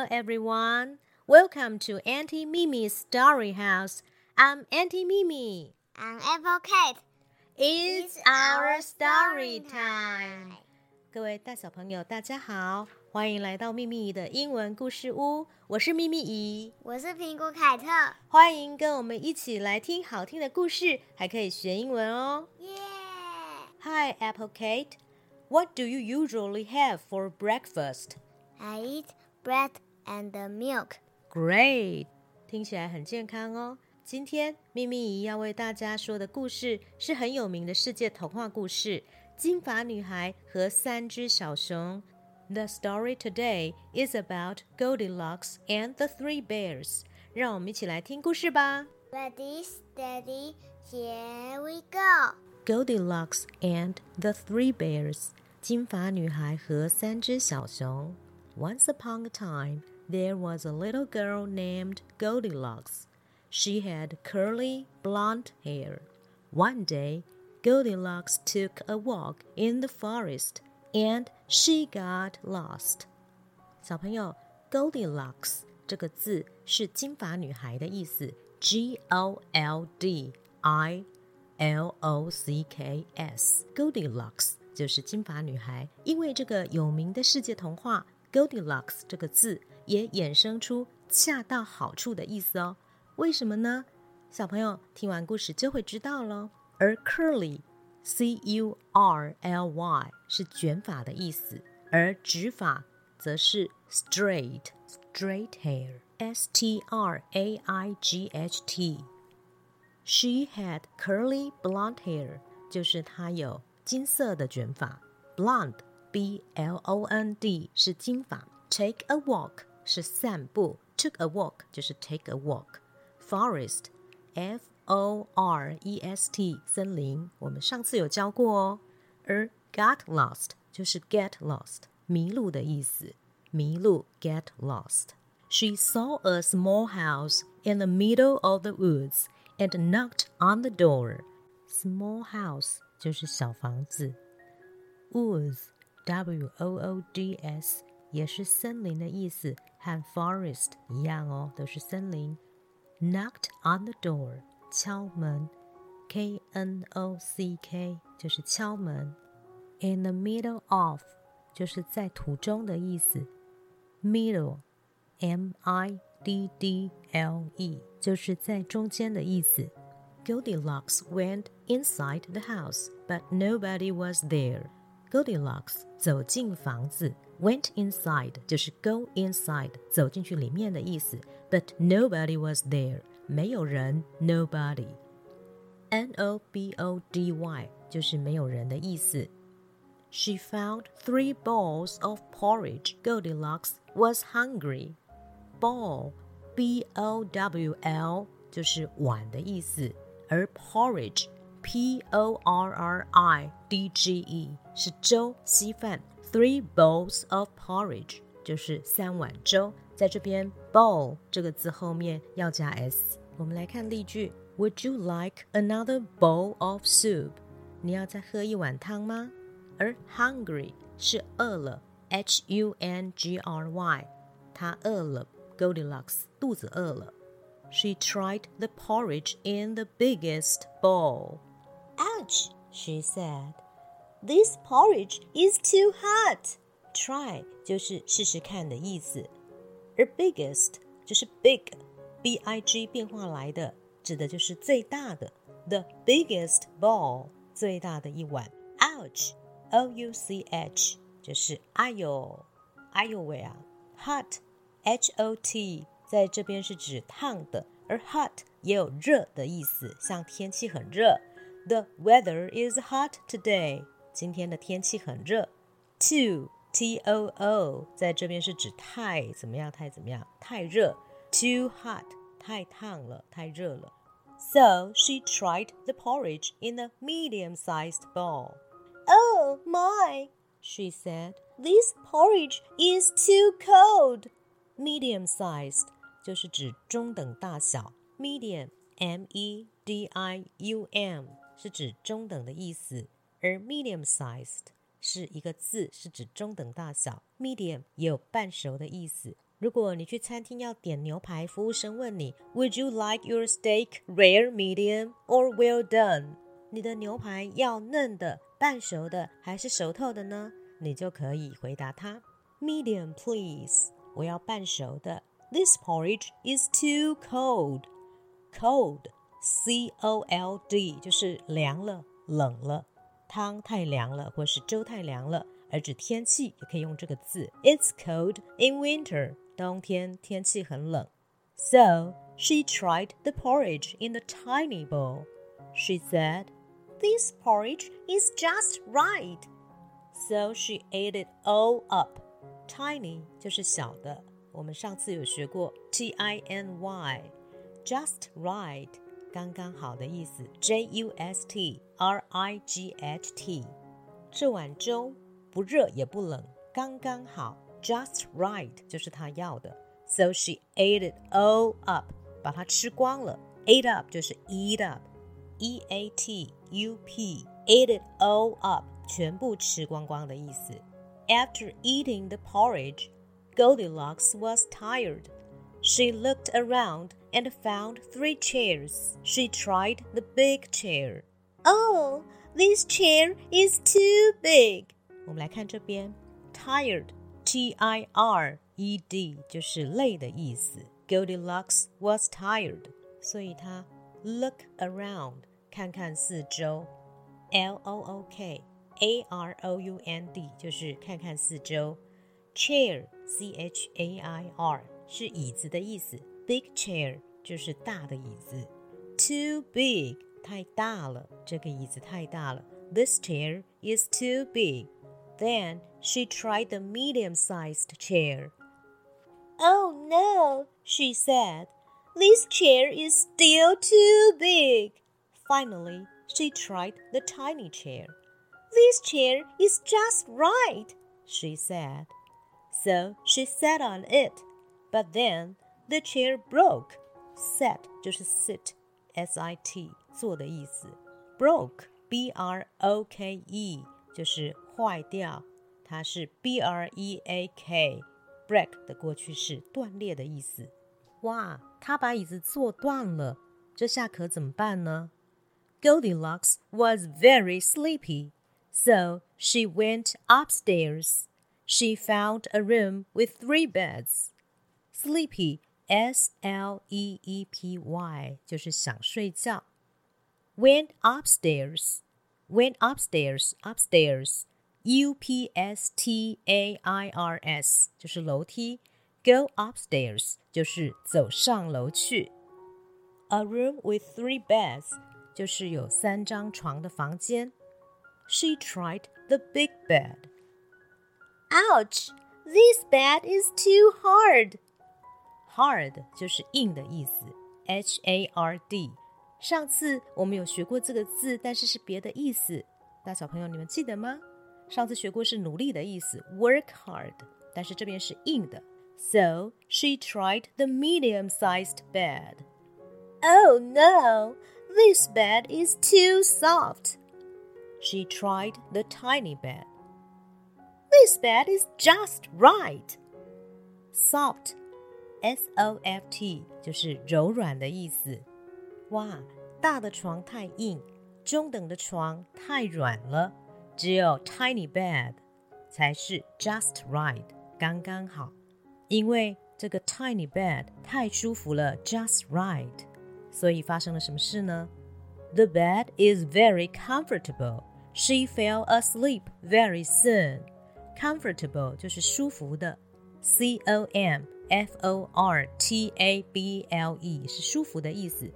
Hello, everyone. Welcome to Auntie Mimi's Story House. I'm Auntie Mimi. I'm Apple Kate. It's our story time. 各位大小朋友，大家好，欢迎来到秘密的英文故事屋。我是秘密姨，我是苹果凯特。欢迎跟我们一起来听好听的故事，还可以学英文哦。Yeah. Hi, Apple Kate. What do you usually have for breakfast? I eat bread and milk. Great，听起来很健康哦。今天咪咪姨要为大家说的故事是很有名的世界童话故事《金发女孩和三只小熊》。The story today is about Goldilocks and the Three Bears。让我们一起来听故事吧。Ready, steady, here we go. Goldilocks and the Three Bears。金发女孩和三只小熊。 Once upon a time. there was a little girl named Goldilocks. She had curly blonde hair. One day, Goldilocks took a walk in the forest and she got lost. 小朋友，Goldilocks 这个字是金发女孩的意思，G O L D I L O C K S。Goldilocks 就是金发女孩，因为这个有名的世界童话 Goldilocks 这个字也衍生出恰到好处的意思哦。为什么呢？小朋友听完故事就会知道喽。而 curly，c u r l y 是卷发的意思，而直发则是 straight，straight hair，s t r a i g h t。She had curly blonde hair，就是她有金色的卷发。Blonde，b l o n d 是金发。Take a walk。是散步，took a walk 就是 take a walk。Forest，f o r e s t 森林，我们上次有教过哦。而 got lost 就是 get lost 迷路的意思，迷路 get lost。She saw a small house in the middle of the woods and knocked on the door. Small house 就是小房子，woods w o o d s 也是森林的意思，和 forest 一样哦，都是森林。Knocked on the door，敲门，K N O C K 就是敲门。In the middle of 就是在途中的意思。Middle，M I D D L E 就是在中间的意思。Goldilocks went inside the house, but nobody was there. Goldilocks 走进房子，went inside 就是 go inside 走进去里面的意思。But nobody was there，没有人，nobody。N O B O D Y 就是没有人的意思。She found three bowls of porridge. Goldilocks was hungry. Bowl, B O W L 就是碗的意思，而 porridge P O R R I D G E 是粥稀饭，three bowls of porridge 就是三碗粥。在这边，bowl 这个字后面要加 s。我们来看例句：Would you like another bowl of soup？你要再喝一碗汤吗？而 hungry 是饿了，H U N G R Y，他饿了，Goldilocks 肚子饿了。She tried the porridge in the biggest bowl. Ouch, she said. This porridge is too hot. Try 就是试试看的意思，而 biggest 就是 big，b i g 变化来的，指的就是最大的。The biggest bowl 最大的一碗。Ouch, o u c h 就是哎呦，哎呦喂啊。Hot, h o t 在这边是指烫的，而 hot 也有热的意思，像天气很热。 The weather is hot today. 今天的天气很热。Too, T O O，在这边是指太怎么样，太怎么样，太热。Too hot，太烫了，太热了。So she tried the porridge in a medium-sized bowl. Oh my, she said. This porridge is too cold. Medium-sized 就是指中等大小。Medium, M-E-D-I-U-M。 是指中等的意思，而 medium-sized 是一个字，是指中等大小。medium 也有半熟的意思。如果你去餐厅要点牛排，服务生问你 "Would you like your steak rare, medium, or well done？" 你的牛排要嫩的、半熟的还是熟透的呢？你就可以回答他 "Medium, please。我要半熟的。This porridge is too cold. Cold, C-O-L-D，就是凉了、冷了。汤太凉了，或是粥太凉了，而指天气也可以用这个字。It's cold in winter. 冬天天气很冷。So she tried the porridge in the tiny bowl. She said. This porridge is just right. So she ate it all up. Tiny 就是小的，我们上次有学过 T I N Y, just right 刚刚好的意思。J U S T R I G H T 这碗粥不热也不冷，刚刚好，just right 就是她要的。So she ate it all up，把它吃光了。Ate up 就是 eat up。E A T U P ate it all up，全部吃光光的意思。After eating the porridge, Goldilocks was tired. She looked around and found three chairs. She tried the big chair. Oh, this chair is too big. 我们来看这边，tired, T I R E D 就是累的意思。Goldilocks was tired，所以她 look around 看看四周，L O O K A R O U N D 就是看看四周，chair C H A I R 是椅子的意思 ，big chair 就是大的椅子，too big 太大了，这个椅子太大了，this chair is too big. Then she tried the medium-sized chair. Oh no, she said. This chair is still too big. Finally, she tried the tiny chair. This chair is just right, she said. So she sat on it. But then the chair broke. Sat 就是 sit, S-I-T 做的意思。Broke, B-R-O-K-E 就是坏掉，它是 B-R-E-A-K break 的过去式，断裂的意思。哇，他把椅子坐断了，这下可怎么办呢？Goldilocks was very sleepy, so she went upstairs. She found a room with three beds. Sleepy, S L E E P Y，就是想睡觉。Went upstairs, went upstairs, upstairs, U P S T A I R S，就是楼梯。Go upstairs 就是走上楼去。A room with three beds 就是有三张床的房间。She tried the big bed. Ouch! This bed is too hard. Hard 就是硬的意思，H A R D。上次我们有学过这个字，但是是别的意思。大小朋友，你们记得吗？上次学过是努力的意思，work hard，但是这边是硬的。So she tried the medium-sized bed. Oh no! This bed is too soft. She tried the tiny bed. This bed is just right. Soft, S O F T 就是柔软的意思。哇，大的床太硬，中等的床太软了，只有 tiny bed 才是 just right，刚刚好。因为这个 tiny bed 太舒服了，just right。所以发生了什么事呢？The bed is very comfortable. She fell asleep very soon. Comfortable 就是舒服的 ，C O M F O R T A B L E 是舒服的意思。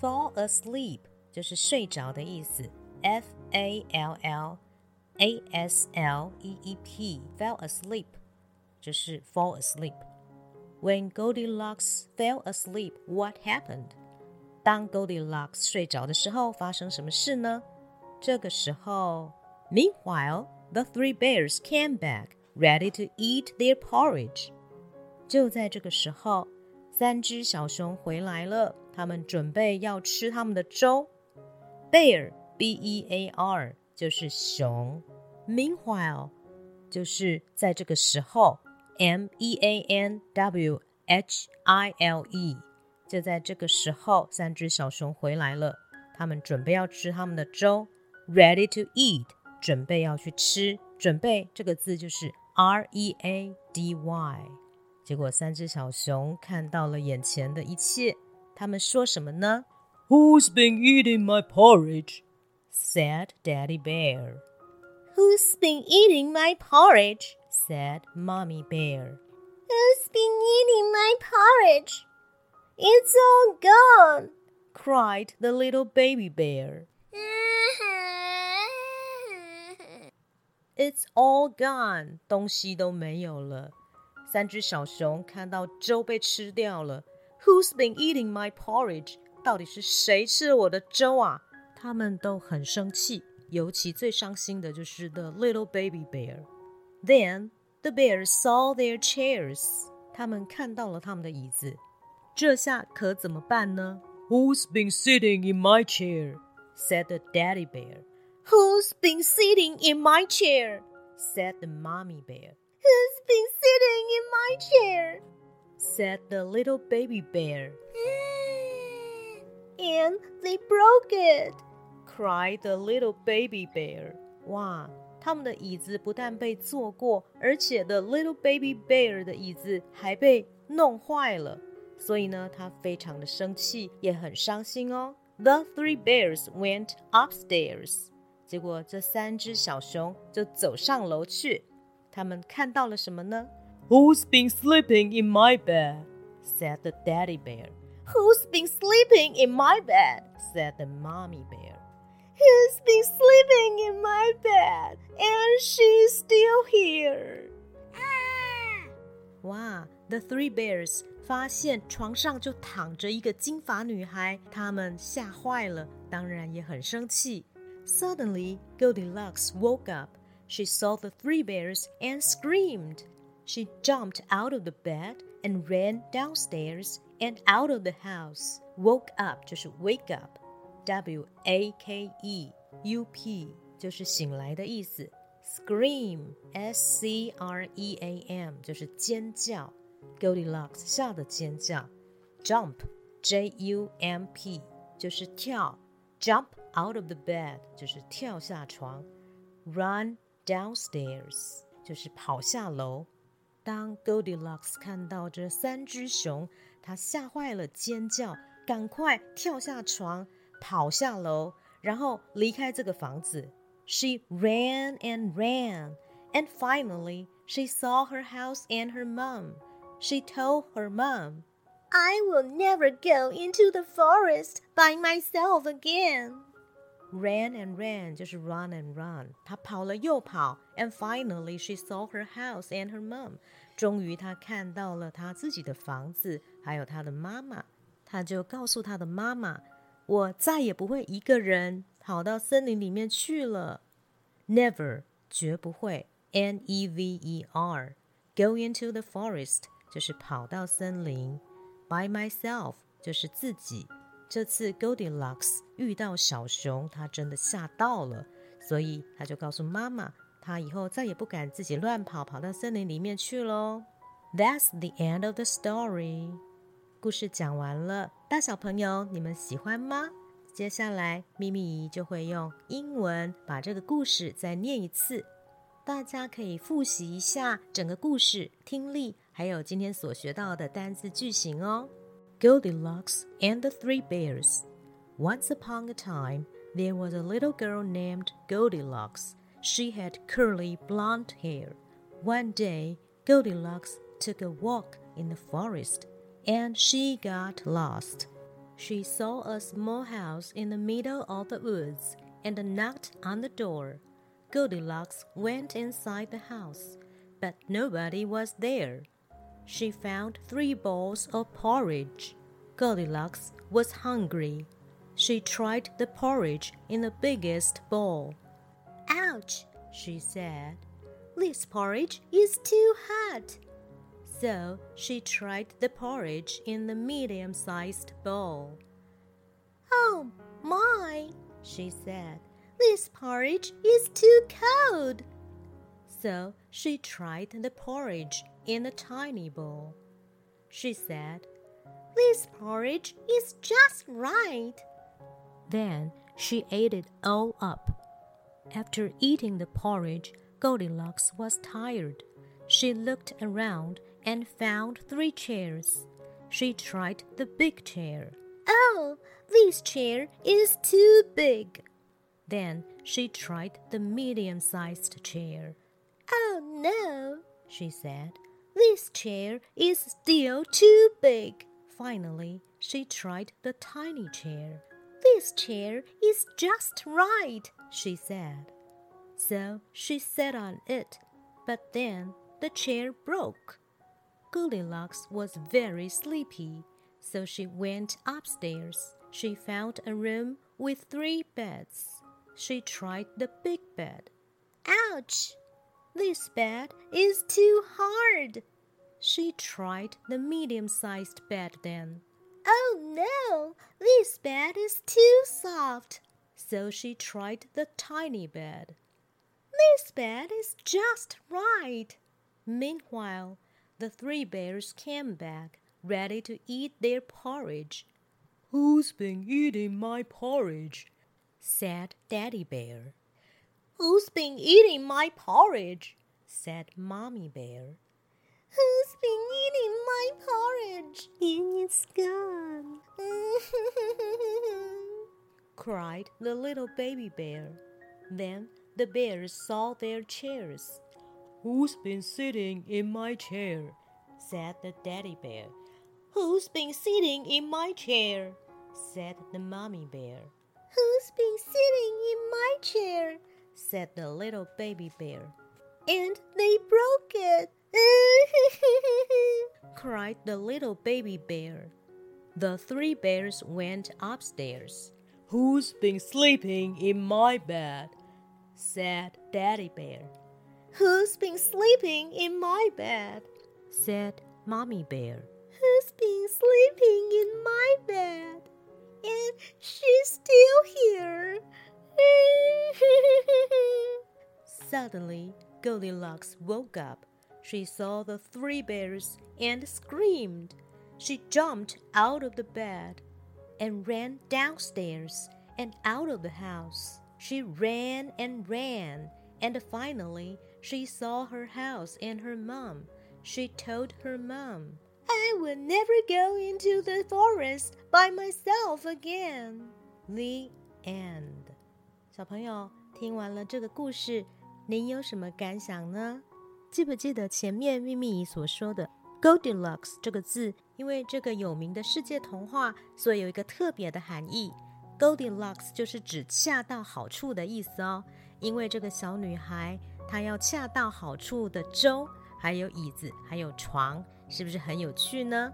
Fall asleep 就是睡着的意思，F A L L A S L E E P fell asleep 就是 fall asleep。when Goldilocks fell asleep, what happened? 当 Goldilocks 睡着的时候，发生什么事呢？这个时候，Meanwhile, the three bears came back, Ready to eat their porridge. 就在这个时候，三只小熊回来了，他们准备要吃他们的粥。Bear, B-E-A-R，就是熊。Meanwhile，就是在这个时候。M E A N W H I L E。就在这个时候，三只小熊回来了，他们准备要吃他们的粥，ready to eat，准备要去吃。准备这个字就是 R E A D Y。结果三只小熊看到了眼前的一切，他们说什么呢？Who's been eating my porridge? said Daddy Bear. Who's been eating my porridge? said Mommy Bear. Who's been eating my porridge? It's all gone, cried the little baby bear. It's all gone，东西都没有了。三只小熊看到粥被吃掉了。Who's been eating my porridge？到底是谁吃了我的粥啊？他们都很生气，尤其最伤心的就是 the little baby bear. Then the bears saw their chairs. 他们看到了他们的椅子。这下可怎么办呢？Who's been sitting in my chair? said the daddy bear. Who's been sitting in my chair? said the mommy bear. Who's been sitting in my chair? said the little baby bear. and they broke it, cried the little baby bear. 哇，他们的椅子不但被坐过，而且 the little baby bear 的椅子还被弄坏了。所以呢，他非常的生气，也很伤心哦。The three bears went upstairs。 结果这三只小熊就走上楼去。他们看到了什么呢？Who's been sleeping in my bed? said the daddy bear. Who's been sleeping in my bed? said the mommy bear. Who's been sleeping in my bed? And she's still here. 哇，The three bears 发现床上就躺着一个金发女孩，他们吓坏了，当然也很生气。Suddenly, Goldilocks woke up. She saw the three bears and screamed. She jumped out of the bed and ran downstairs and out of the house. Woke up 就是 wake up, W A K E U P 就是醒来的意思。Scream, S C R E A M 就是尖叫。Goldilocks 吓得尖叫。Jump, J U M P 就是跳。Jump out of the bed 就是跳下床。Run downstairs 就是跑下楼。当 Goldilocks 看到这三只熊，她吓坏了，尖叫，赶快跳下床，跑下楼，然后离开这个房子。She ran and ran, and finally she saw her house and her mom. She told her mom, I will never go into the forest by myself again. Ran and ran 就是 run and run，她跑了又跑，and finally she saw her house and her mom。终于她看到了她自己的房子，还有她的妈妈。她就告诉她的妈妈：“我再也不会一个人跑到森林里面去了。”Never，绝不会。N E V E R，go into the forest 就是跑到森林。By myself 就是自己。 这次 Goldilocks 遇到小熊，它真的吓到了，所以它就告诉妈妈，它以后再也不敢自己乱跑，跑到森林里面去喽。That's the end of the story。故事讲完了，大小朋友你们喜欢吗？接下来咪咪姨就会用英文把这个故事再念一次，大家可以复习一下整个故事听力，还有今天所学到的单字句型哦。Goldilocks and the Three Bears. Once upon a time, there was a little girl named Goldilocks. She had curly blonde hair. One day, Goldilocks took a walk in the forest and she got lost. She saw a small house in the middle of the woods and knocked on the door. Goldilocks went inside the house, but nobody was there she found three bowls of porridge. Goldilocks was hungry. She tried the porridge in the biggest bowl. Ouch, she said. This porridge is too hot. So she tried the porridge in the medium sized bowl. Oh my, she said. This porridge is too cold. So she tried the porridge in a tiny bowl. She said, This porridge is just right. Then she ate it all up. After eating the porridge, Goldilocks was tired. She looked around and found three chairs. She tried the big chair. Oh, this chair is too big. Then she tried the medium sized chair. Oh no, she said. This chair is still too big. Finally, she tried the tiny chair. This chair is just right, she said. So she sat on it, but then the chair broke. Goldilocks was very sleepy, so she went upstairs. She found a room with three beds. She tried the big bed. Ouch! This bed is too hard. She tried the medium sized bed then. Oh no, this bed is too soft. So she tried the tiny bed. This bed is just right. Meanwhile, the three bears came back, ready to eat their porridge. Who's been eating my porridge? said Daddy Bear. Who's been eating my porridge? said Mommy Bear. Who's been eating my porridge? And It's gone. cried the little baby bear. Then the bears saw their chairs. Who's been sitting in my chair? said the daddy bear. Who's been sitting in my chair? said the mommy bear. Who's been sitting in my chair? said the little baby bear. And they broke it. cried the little baby bear. The three bears went upstairs. Who's been sleeping in my bed? said Daddy Bear. Who's been sleeping in my bed? said Mommy Bear. Who's been sleeping in my bed? And she's still here. Suddenly, Goldilocks woke up She saw the three bears and screamed. She jumped out of the bed and ran downstairs and out of the house. She ran and ran, and finally she saw her house and her mom. She told her mom, I will never go into the forest by myself again. The end. 小朋友，听完了这个故事，您有什么感想呢？ 记不记得前面秘密姨所说的 Goldilocks 这个字？因为这个有名的世界童话，所以有一个特别的含义。Goldilocks 就是指恰到好处的意思哦。因为这个小女孩她要恰到好处的粥，还有椅子，还有床，是不是很有趣呢？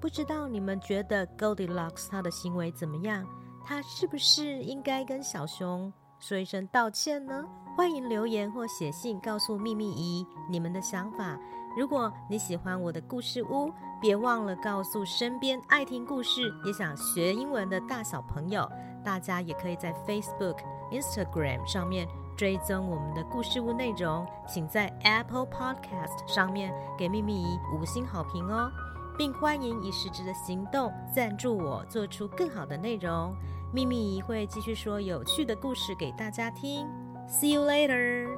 不知道你们觉得 Goldilocks 她的行为怎么样？她是不是应该跟小熊说一声道歉呢？欢迎留言或写信告诉秘密姨你们的想法。如果你喜欢我的故事屋，别忘了告诉身边爱听故事也想学英文的大小朋友。大家也可以在 Facebook、Instagram 上面追踪我们的故事屋内容。请在 Apple Podcast 上面给秘密姨五星好评哦，并欢迎以实质的行动赞助我，做出更好的内容。秘密会继续说有趣的故事给大家听。See you later.